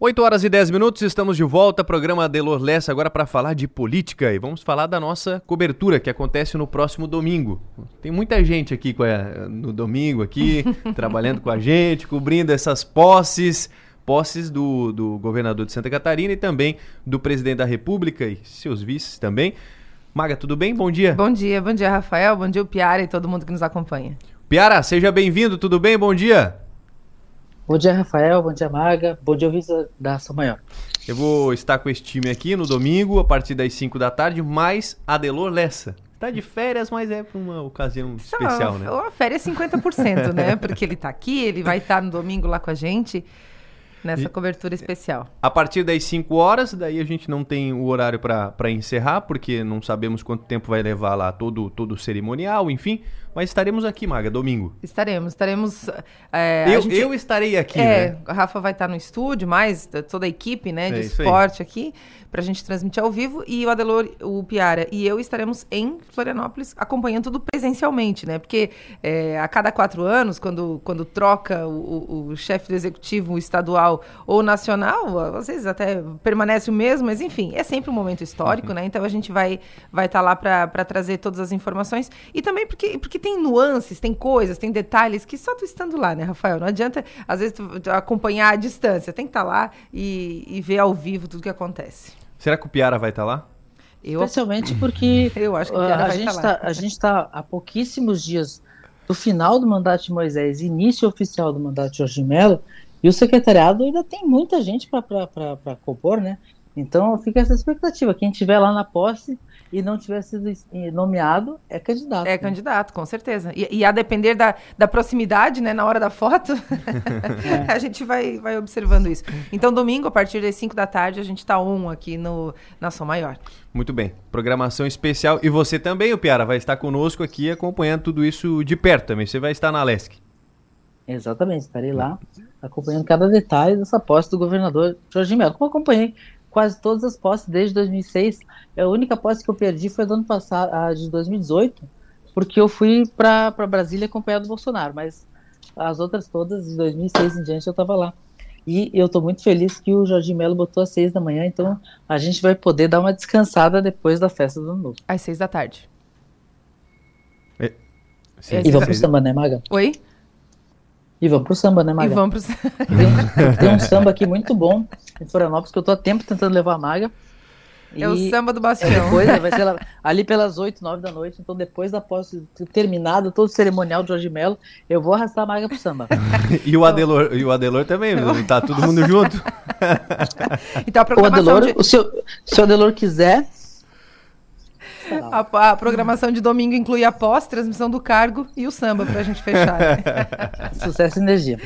8 horas e 10 minutos, estamos de volta, programa Adelor Lessa, agora para falar de política e vamos falar da nossa cobertura que acontece no próximo domingo. Tem muita gente aqui no domingo aqui, trabalhando com a gente, cobrindo essas posses, posses do, do governador de Santa Catarina e também do presidente da República e seus vices também. Maga, tudo bem? Bom dia. Bom dia, bom dia, Rafael, bom dia, o Piara e todo mundo que nos acompanha. Piara, seja bem-vindo, tudo bem? Bom dia. Bom dia, Rafael. Bom dia, Maga. Bom dia, ouvintes da Ação Maior. Eu vou estar com esse time aqui no domingo, a partir das 5 da tarde, mais Adelor Lessa. Tá de férias, mas é para uma ocasião especial, uma, né? Uma férias 50%, né? Porque ele tá aqui, ele vai estar no domingo lá com a gente nessa e, cobertura especial. A partir das 5 horas, daí a gente não tem o horário para encerrar, porque não sabemos quanto tempo vai levar lá todo, todo o cerimonial, enfim. Mas estaremos aqui, Maga, domingo. Estaremos, estaremos. É, eu, gente, eu estarei aqui, é, né? A Rafa vai estar no estúdio, mais toda a equipe né, de é esporte aqui, para a gente transmitir ao vivo. E o Adelor, o Piara e eu estaremos em Florianópolis acompanhando tudo presencialmente, né? Porque é, a cada quatro anos, quando, quando troca o, o, o chefe do executivo estadual ou nacional, às vezes até permanece o mesmo, mas enfim, é sempre um momento histórico, uhum. né? Então a gente vai estar vai tá lá para trazer todas as informações. E também porque, porque tem tem nuances, tem coisas, tem detalhes que só tu estando lá, né, Rafael? Não adianta, às vezes, tu, tu acompanhar à distância. Tem que estar tá lá e, e, ver ao vivo tudo que acontece. Será que o Piara vai estar tá lá? Eu... Especialmente porque eu acho que o Piara a, gente tá tá, a gente está há pouquíssimos dias do final do mandato de Moisés, início oficial do mandato de Jorge Mello, e o secretariado ainda tem muita gente para compor, né? Então fica essa expectativa. Quem estiver lá na posse e não tiver sido nomeado, é candidato. É né? candidato, com certeza. E, e, a depender da, da proximidade, né, na hora da foto, é. a gente vai, vai observando isso. Então, domingo, a partir das 5 da tarde, a gente está um aqui no Nação Maior. Muito bem. Programação especial. E você também, o Piara, vai estar conosco aqui acompanhando tudo isso de perto também. Você vai estar na Lesc. Exatamente, estarei lá acompanhando cada detalhe dessa posse do governador Jorge Melo. Como acompanhei quase todas as posses desde 2006. A única posse que eu perdi foi do ano passado, a de 2018, porque eu fui para Brasília acompanhado do Bolsonaro, mas as outras todas, de 2006 em diante, eu estava lá. E eu estou muito feliz que o Jorge Melo botou às seis da manhã, então a gente vai poder dar uma descansada depois da festa do ano novo. Às seis da tarde. É, e vamos pro samba, né, Maga? Oi? E vamos pro samba, né, Maga? E vamos pro tem, um, tem um samba aqui muito bom em Florianópolis que eu tô há tempo tentando levar a Maga. É o samba do Bastião. É depois, vai ser lá, ali pelas 8, 9 da noite. Então, depois da posse terminado todo o cerimonial de Jorge Melo, eu vou arrastar a Maga pro samba. e, o Adelor, e o Adelor também, tá todo mundo junto. então, a programação o Adelor, de... o seu, se o Adelor quiser, a, a, programação de domingo inclui a pós, transmissão do cargo e o samba pra gente fechar. Né? Sucesso e energia.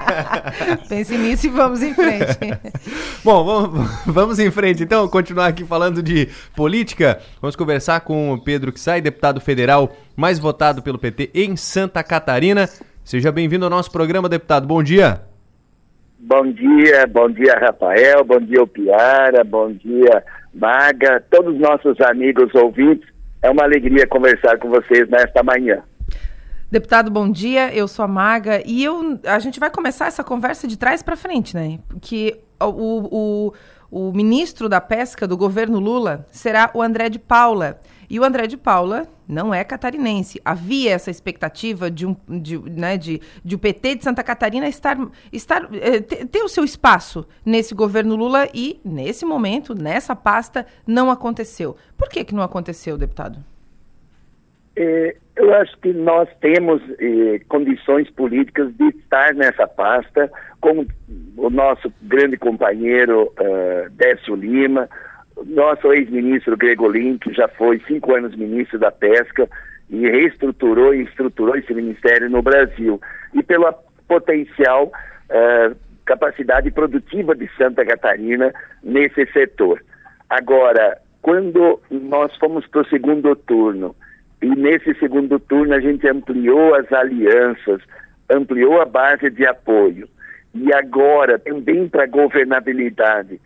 Pense nisso e vamos em frente. Bom, vamos, vamos em frente então, continuar aqui falando de política. Vamos conversar com o Pedro Sai, deputado federal mais votado pelo PT em Santa Catarina. Seja bem-vindo ao nosso programa, deputado. Bom dia. Bom dia, bom dia, Rafael, bom dia, Piara, bom dia, Maga, todos os nossos amigos ouvintes. É uma alegria conversar com vocês nesta manhã. Deputado, bom dia. Eu sou a Maga e eu, a gente vai começar essa conversa de trás para frente, né? Porque o, o, o ministro da Pesca do governo Lula será o André de Paula. E o André de Paula não é catarinense. Havia essa expectativa de, um, de, né, de, de o PT de Santa Catarina estar, estar eh, ter, o seu espaço nesse governo Lula e, nesse momento, nessa pasta, não aconteceu. Por que, que não aconteceu, deputado? É, eu acho que nós temos eh, condições políticas de estar nessa pasta, como o nosso grande companheiro uh, Décio Lima, nosso ex-ministro Gregolin, que já foi cinco anos ministro da Pesca e reestruturou e estruturou esse ministério no Brasil, e pela potencial uh, capacidade produtiva de Santa Catarina nesse setor. Agora, quando nós fomos para o segundo turno, e nesse segundo turno a gente ampliou as alianças, ampliou a base de apoio, e agora também para a governabilidade,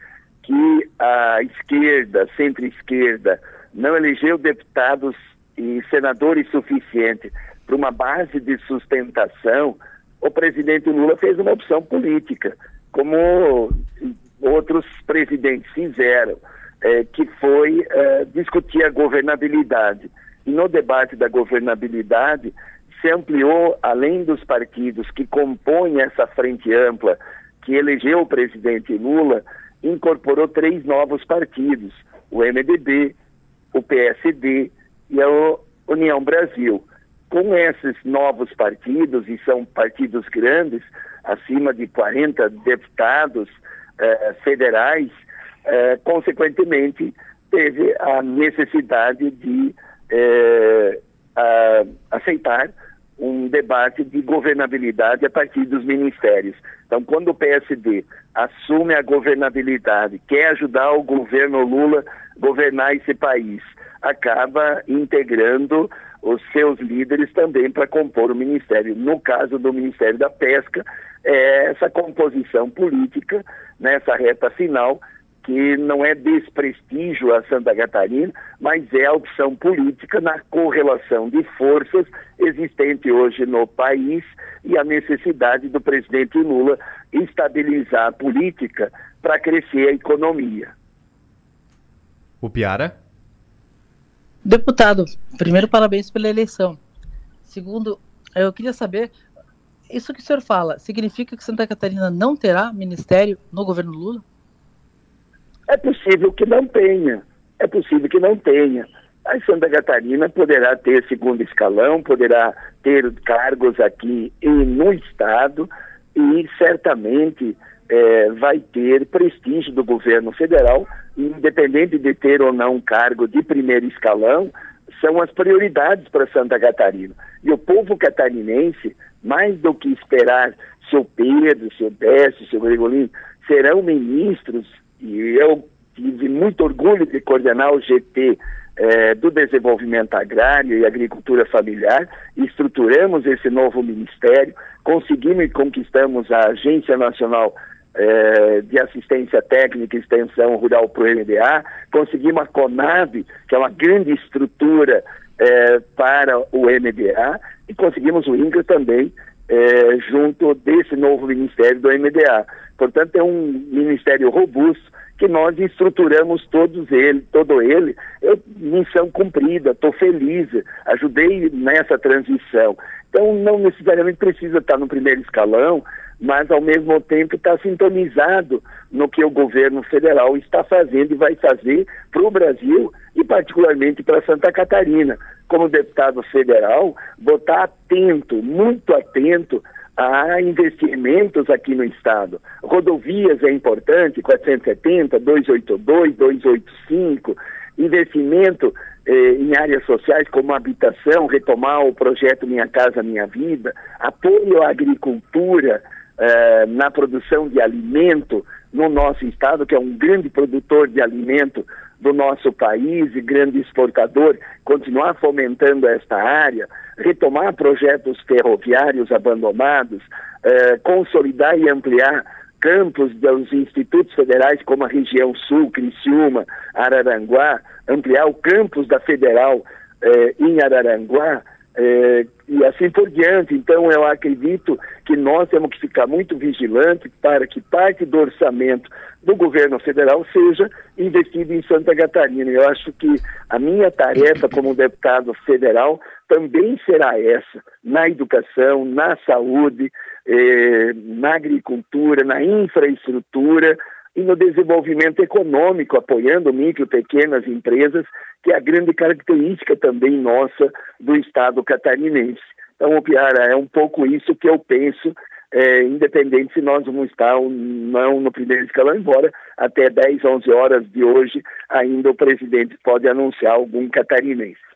que a esquerda, centro-esquerda, não elegeu deputados e senadores suficientes para uma base de sustentação, o presidente Lula fez uma opção política, como outros presidentes fizeram, é, que foi é, discutir a governabilidade. E no debate da governabilidade, se ampliou, além dos partidos que compõem essa frente ampla que elegeu o presidente Lula, incorporou três novos partidos, o MDB, o PSD e a União Brasil. Com esses novos partidos, e são partidos grandes, acima de 40 deputados eh, federais, eh, consequentemente, teve a necessidade de eh, a, aceitar um debate de governabilidade a partir dos ministérios. Então, quando o PSD assume a governabilidade, quer ajudar o governo Lula a governar esse país, acaba integrando os seus líderes também para compor o ministério. No caso do Ministério da Pesca, é essa composição política nessa reta final que não é desprestígio a Santa Catarina, mas é a opção política na correlação de forças existente hoje no país e a necessidade do presidente Lula estabilizar a política para crescer a economia. O Piara? Deputado, primeiro parabéns pela eleição. Segundo, eu queria saber, isso que o senhor fala, significa que Santa Catarina não terá ministério no governo Lula? É possível que não tenha, é possível que não tenha. A Santa Catarina poderá ter segundo escalão, poderá ter cargos aqui e no Estado e certamente é, vai ter prestígio do governo federal, independente de ter ou não cargo de primeiro escalão, são as prioridades para Santa Catarina. E o povo catarinense, mais do que esperar seu Pedro, seu Décio, seu Gregolino, serão ministros e eu tive muito orgulho de coordenar o GT eh, do Desenvolvimento Agrário e Agricultura Familiar, estruturamos esse novo ministério, conseguimos e conquistamos a Agência Nacional eh, de Assistência Técnica e Extensão Rural para o MDA, conseguimos a CONAV, que é uma grande estrutura eh, para o MDA, e conseguimos o INCRA também, junto desse novo ministério do MDA. Portanto, é um ministério robusto que nós estruturamos todos ele, todo ele. Eu, missão cumprida, estou feliz, ajudei nessa transição. Então, não necessariamente precisa estar no primeiro escalão, mas ao mesmo tempo está sintonizado no que o governo federal está fazendo e vai fazer para o Brasil e particularmente para Santa Catarina. Como deputado federal, vou estar atento, muito atento há investimentos aqui no estado. Rodovias é importante, 470, 282, 285, investimento eh, em áreas sociais como habitação, retomar o projeto Minha Casa Minha Vida, apoio à agricultura eh, na produção de alimento no nosso estado, que é um grande produtor de alimento do nosso país e grande exportador, continuar fomentando esta área, retomar projetos ferroviários abandonados, eh, consolidar e ampliar campos dos institutos federais como a região sul, Criciúma, Araranguá, ampliar o campus da Federal eh, em Araranguá, é, e assim por diante. Então, eu acredito que nós temos que ficar muito vigilantes para que parte do orçamento do governo federal seja investido em Santa Catarina. Eu acho que a minha tarefa como deputado federal também será essa, na educação, na saúde, eh, na agricultura, na infraestrutura, e no desenvolvimento econômico, apoiando micro pequenas empresas, que é a grande característica também nossa do Estado catarinense. Então, Piara, é um pouco isso que eu penso, é, independente se nós vamos estar ou não no primeiro escalão, embora até 10, 11 horas de hoje ainda o presidente pode anunciar algum catarinense.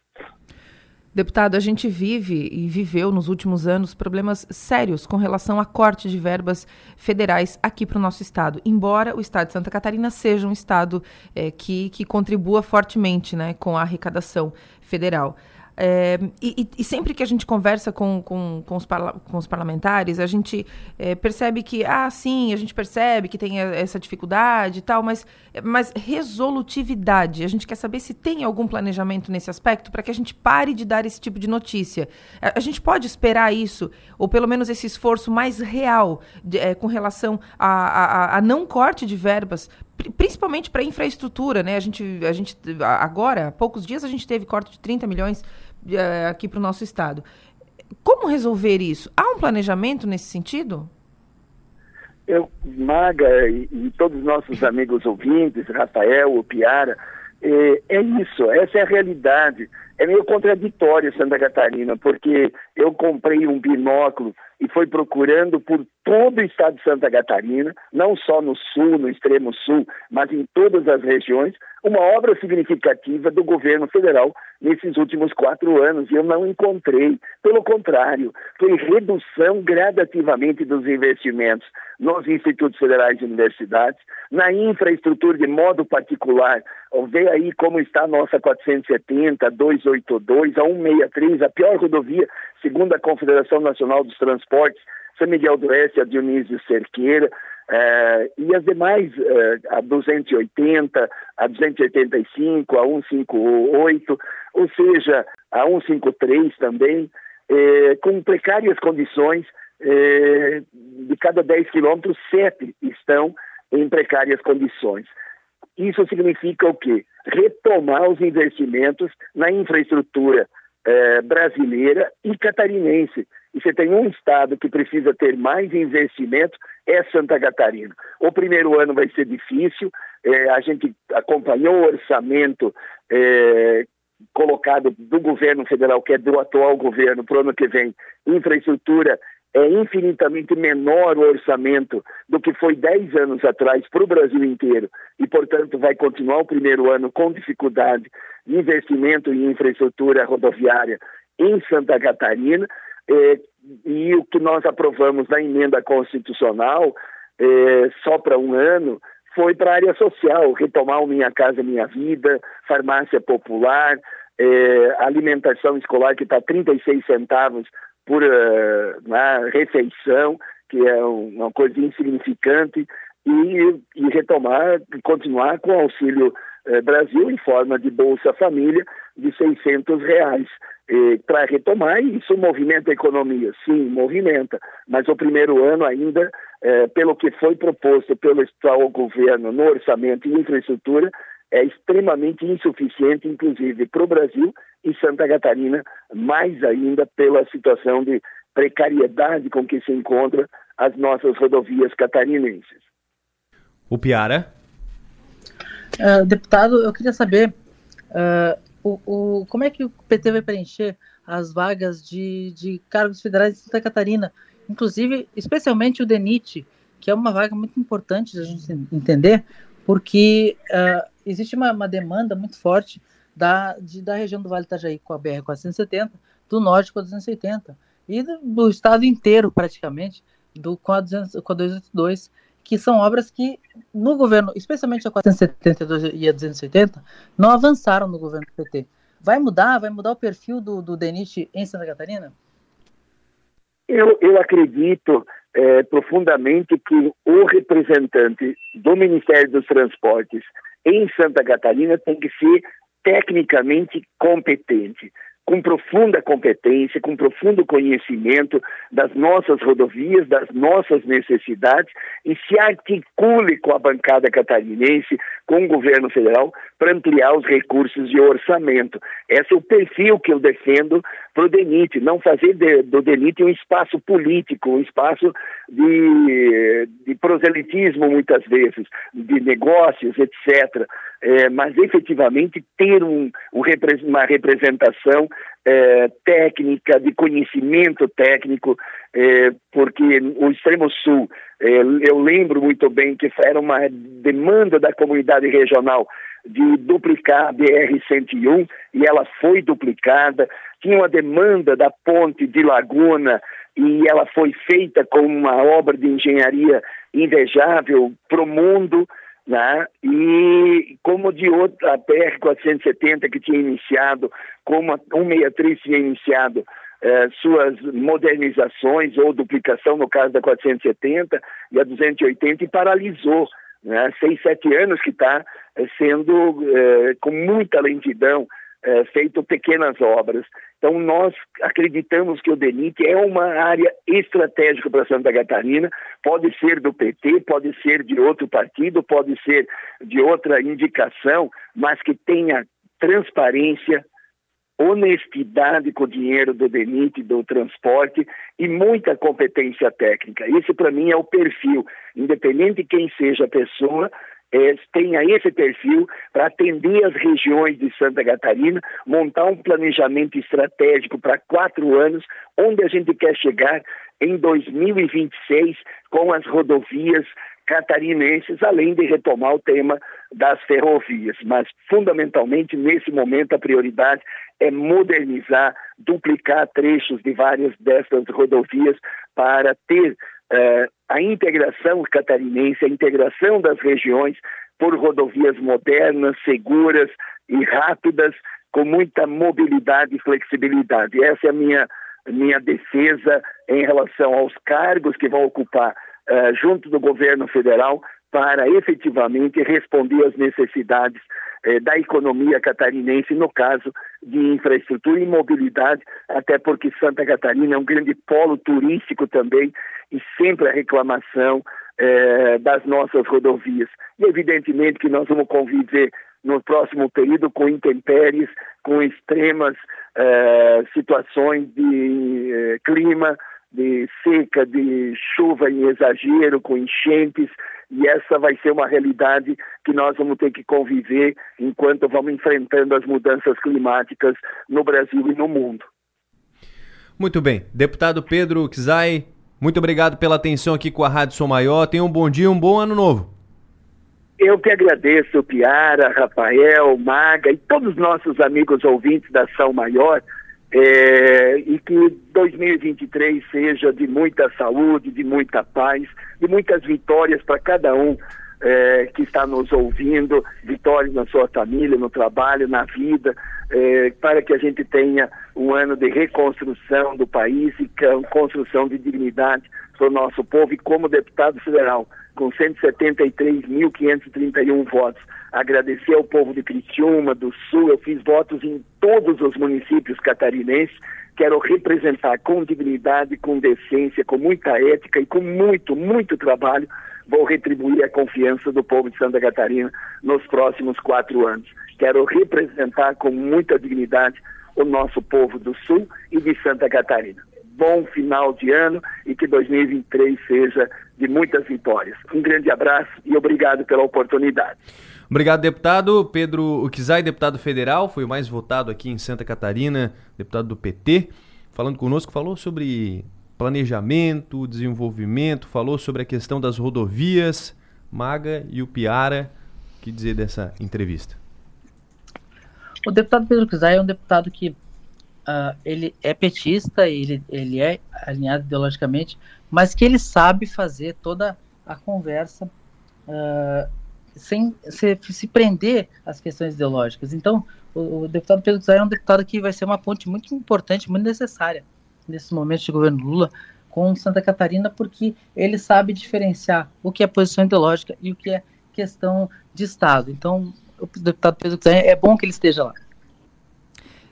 Deputado, a gente vive e viveu nos últimos anos problemas sérios com relação a corte de verbas federais aqui para o nosso estado. Embora o estado de Santa Catarina seja um estado é, que, que contribua fortemente né, com a arrecadação federal. É, e, e, sempre que a gente conversa com, com, com, os, parla com os parlamentares, a gente é, percebe que, ah, sim, a gente percebe que tem essa dificuldade e tal, mas, mas resolutividade. A gente quer saber se tem algum planejamento nesse aspecto para que a gente pare de dar esse tipo de notícia. A, a, gente pode esperar isso, ou pelo menos esse esforço mais real de, é, com relação a, a, a não corte de verbas principalmente para infraestrutura, né? A gente, a gente agora, há poucos dias a gente teve corte de 30 milhões aqui para o nosso estado. Como resolver isso? Há um planejamento nesse sentido? Eu, Maga e, e todos os nossos amigos ouvintes, Rafael, o Piara, é, é isso, essa é a realidade. É meio contraditório Santa Catarina, porque eu comprei um binóculo e foi procurando por todo o estado de Santa Catarina, não só no sul, no extremo sul, mas em todas as regiões, uma obra significativa do governo federal nesses últimos quatro anos e eu não encontrei. Pelo contrário, foi redução gradativamente dos investimentos nos institutos federais e universidades, na infraestrutura de modo particular. Vê aí como está a nossa 470, 282, a 163, a pior rodovia, segundo a Confederação Nacional dos Transportes, São Miguel do Oeste, a Dionísio Cerqueira, é, e as demais, é, a 280, a 285, a 158, ou seja, a 153 também, é, com precárias condições, de cada 10 quilômetros, 7 estão em precárias condições. Isso significa o quê? Retomar os investimentos na infraestrutura brasileira e catarinense e você tem um estado que precisa ter mais investimento, é Santa Catarina. O primeiro ano vai ser difícil, é, a gente acompanhou o orçamento é, colocado do governo federal, que é do atual governo, para o ano que vem. Infraestrutura é infinitamente menor o orçamento do que foi 10 anos atrás para o Brasil inteiro e, portanto, vai continuar o primeiro ano com dificuldade de investimento em infraestrutura rodoviária em Santa Catarina. É, e o que nós aprovamos na emenda constitucional, é, só para um ano, foi para a área social, retomar o Minha Casa Minha Vida, farmácia popular, é, alimentação escolar que está 36 centavos por uh, refeição, que é uma coisa insignificante, e, e retomar, continuar com o Auxílio eh, Brasil em forma de Bolsa Família de 600 reais para retomar, e isso movimenta a economia, sim, movimenta, mas o primeiro ano ainda, eh, pelo que foi proposto pelo atual governo no orçamento e infraestrutura, é extremamente insuficiente, inclusive para o Brasil e Santa Catarina, mais ainda pela situação de precariedade com que se encontra as nossas rodovias catarinenses. O Piara? Uh, deputado, eu queria saber uh, o, o, como é que o PT vai preencher as vagas de, de cargos federais de Santa Catarina, inclusive, especialmente o DENIT, que é uma vaga muito importante da gente entender, porque uh, existe uma, uma, demanda muito forte da, de, da região do Vale do Itajaí com a BR-470, do norte com a 280, e do, do estado inteiro, praticamente, do, com, a 200, com a 282, que são obras que no governo, especialmente a 472 e a 280, não avançaram no governo do PT. Vai mudar? Vai mudar o perfil do, do DENIT em Santa Catarina? Eu, eu acredito é, profundamente que o representante do Ministério dos Transportes em Santa Catarina tem que ser tecnicamente competente com profunda competência, com profundo conhecimento das nossas rodovias, das nossas necessidades e se articule com a bancada catarinense, com o governo federal, para ampliar os recursos de orçamento. Esse é o perfil que eu defendo para o DENIT, não fazer do DENIT um espaço político, um espaço de, de proselitismo, muitas vezes, de negócios, etc. É, mas efetivamente ter um, um, uma representação é, técnica, de conhecimento técnico, é, porque o Extremo Sul, é, eu lembro muito bem que era uma demanda da comunidade regional de duplicar a BR-101 e ela foi duplicada. Tinha uma demanda da ponte de Laguna e ela foi feita com uma obra de engenharia invejável para o mundo né? e como de outra, a PR-470 que tinha iniciado, como a 163 tinha iniciado eh, suas modernizações ou duplicação, no caso da 470 e a 280, e paralisou. Né? Seis, sete anos que está eh, sendo eh, com muita lentidão é, feito pequenas obras. Então, nós acreditamos que o DENIT é uma área estratégica para Santa Catarina, pode ser do PT, pode ser de outro partido, pode ser de outra indicação, mas que tenha transparência, honestidade com o dinheiro do DENIT, do transporte e muita competência técnica. Esse, para mim, é o perfil. Independente de quem seja a pessoa, é, tenha esse perfil para atender as regiões de Santa Catarina, montar um planejamento estratégico para quatro anos, onde a gente quer chegar em 2026 com as rodovias catarinenses, além de retomar o tema das ferrovias. Mas, fundamentalmente, nesse momento, a prioridade é modernizar, duplicar trechos de várias dessas rodovias para ter uh, a integração catarinense, a integração das regiões por rodovias modernas, seguras e rápidas, com muita mobilidade e flexibilidade. Essa é a minha, minha defesa em relação aos cargos que vão ocupar uh, junto do governo federal para efetivamente responder às necessidades eh, da economia catarinense, no caso de infraestrutura e mobilidade, até porque Santa Catarina é um grande polo turístico também e sempre a reclamação eh, das nossas rodovias. E evidentemente que nós vamos conviver no próximo período com intempéries, com extremas eh, situações de eh, clima, de seca, de chuva em exagero, com enchentes, e essa vai ser uma realidade que nós vamos ter que conviver enquanto vamos enfrentando as mudanças climáticas no Brasil e no mundo. Muito bem. Deputado Pedro Kizai, muito obrigado pela atenção aqui com a Rádio Som Maior. Tenha um bom dia, um bom ano novo. Eu que agradeço, Piara, Rafael, Maga e todos os nossos amigos ouvintes da São Maior é, e que 2023 seja de muita saúde, de muita paz, de muitas vitórias para cada um é, que está nos ouvindo, vitórias na sua família, no trabalho, na vida, é, para que a gente tenha um ano de reconstrução do país e construção de dignidade para o nosso povo. E como deputado federal, com 173.531 votos, agradecer ao povo de Criciúma, do Sul, eu fiz votos em todos os municípios catarinenses, quero representar com dignidade, com decência, com muita ética e com muito, muito trabalho, vou retribuir a confiança do povo de Santa Catarina nos próximos quatro anos. Quero representar com muita dignidade o nosso povo do Sul e de Santa Catarina. Bom final de ano e que 2023 seja de muitas vitórias. Um grande abraço e obrigado pela oportunidade. Obrigado, deputado. Pedro Ukizai, deputado federal, foi o mais votado aqui em Santa Catarina, deputado do PT, falando conosco, falou sobre planejamento, desenvolvimento, falou sobre a questão das rodovias, Maga e o Piara. O que dizer dessa entrevista? O deputado Pedro Kizai é um deputado que uh, ele é petista, ele, ele é alinhado ideologicamente, mas que ele sabe fazer toda a conversa uh, sem se, se, prender às questões ideológicas. Então, o, o deputado Pedro Kizai é um deputado que vai ser uma ponte muito importante, muito necessária nesse momento de governo Lula com Santa Catarina, porque ele sabe diferenciar o que é posição ideológica e o que é questão de Estado. Então, o deputado Pedro Kizai, é bom que ele esteja lá.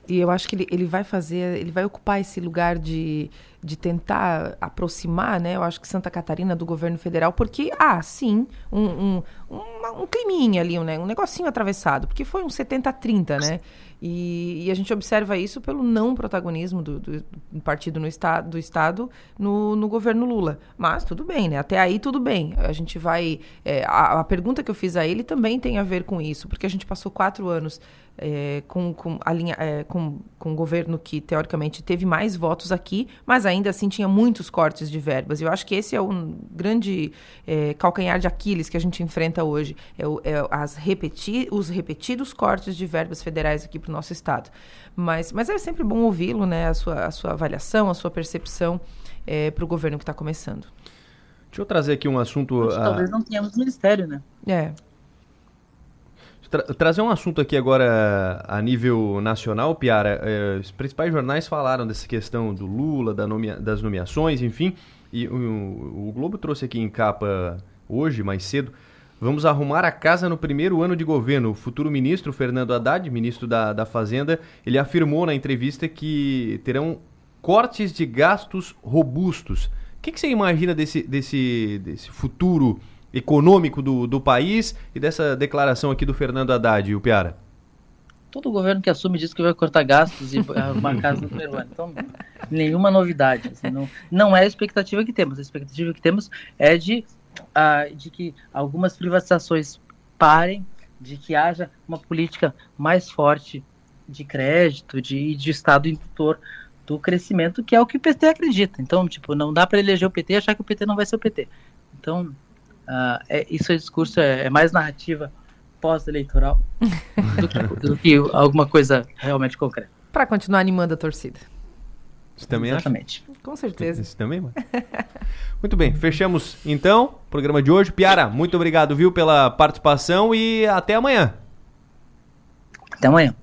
E eu acho que ele, ele vai fazer, ele vai ocupar esse lugar de, de tentar aproximar, né? Eu acho que Santa Catarina do governo federal, porque, ah, sim, um, um, um, um climinha ali, um, né? um negocinho atravessado, porque foi um 70-30, né? E, e, a gente observa isso pelo não protagonismo do, do, do partido no estado, do Estado no, no, governo Lula. Mas tudo bem, né? Até aí tudo bem. A gente vai. É, a, a pergunta que eu fiz a ele também tem a ver com isso, porque a gente passou quatro anos é, com, com, a linha, é, com, com um governo que, teoricamente, teve mais votos aqui, mas ainda assim tinha muitos cortes de verbas. Eu acho que esse é um grande é, calcanhar de Aquiles que a gente enfrenta hoje. É, é as repeti os repetidos cortes de verbas federais aqui para o nosso Estado. Mas, mas é sempre bom ouvi-lo, né? A sua, a sua avaliação, a sua percepção é, para o governo que está começando. Deixa eu trazer aqui um assunto. Talvez não tenhamos ministério, né? É. Tra trazer um assunto aqui agora a nível nacional, Piara. É, os principais jornais falaram dessa questão do Lula, da nomea das nomeações, enfim. E o, o, Globo trouxe aqui em capa hoje, mais cedo. Vamos arrumar a casa no primeiro ano de governo. O futuro ministro, Fernando Haddad, ministro da, da Fazenda, ele afirmou na entrevista que terão cortes de gastos robustos. O que, que você imagina desse, desse, desse futuro econômico do, do país e dessa declaração aqui do Fernando Haddad, o Piara? Todo governo que assume diz que vai cortar gastos e arrumar casa no primeiro ano. Então, nenhuma novidade. Assim, não, não é a expectativa que temos. A expectativa que temos é de, uh, de que algumas privatizações parem, de que haja uma política mais forte de crédito, de, de Estado indutor do crescimento, que é o que o PT acredita. Então, tipo, não dá para eleger o PT e achar que o PT não vai ser o PT. Então, Uh, é, isso é discurso, é, é mais narrativa pós-eleitoral do, que, do que alguma coisa realmente concreta. Para continuar animando a torcida. Você também Exatamente. Acha? Com certeza. Você também, mano. muito bem, fechamos então o programa de hoje. Piara, muito obrigado, viu, pela participação e até amanhã. Até amanhã.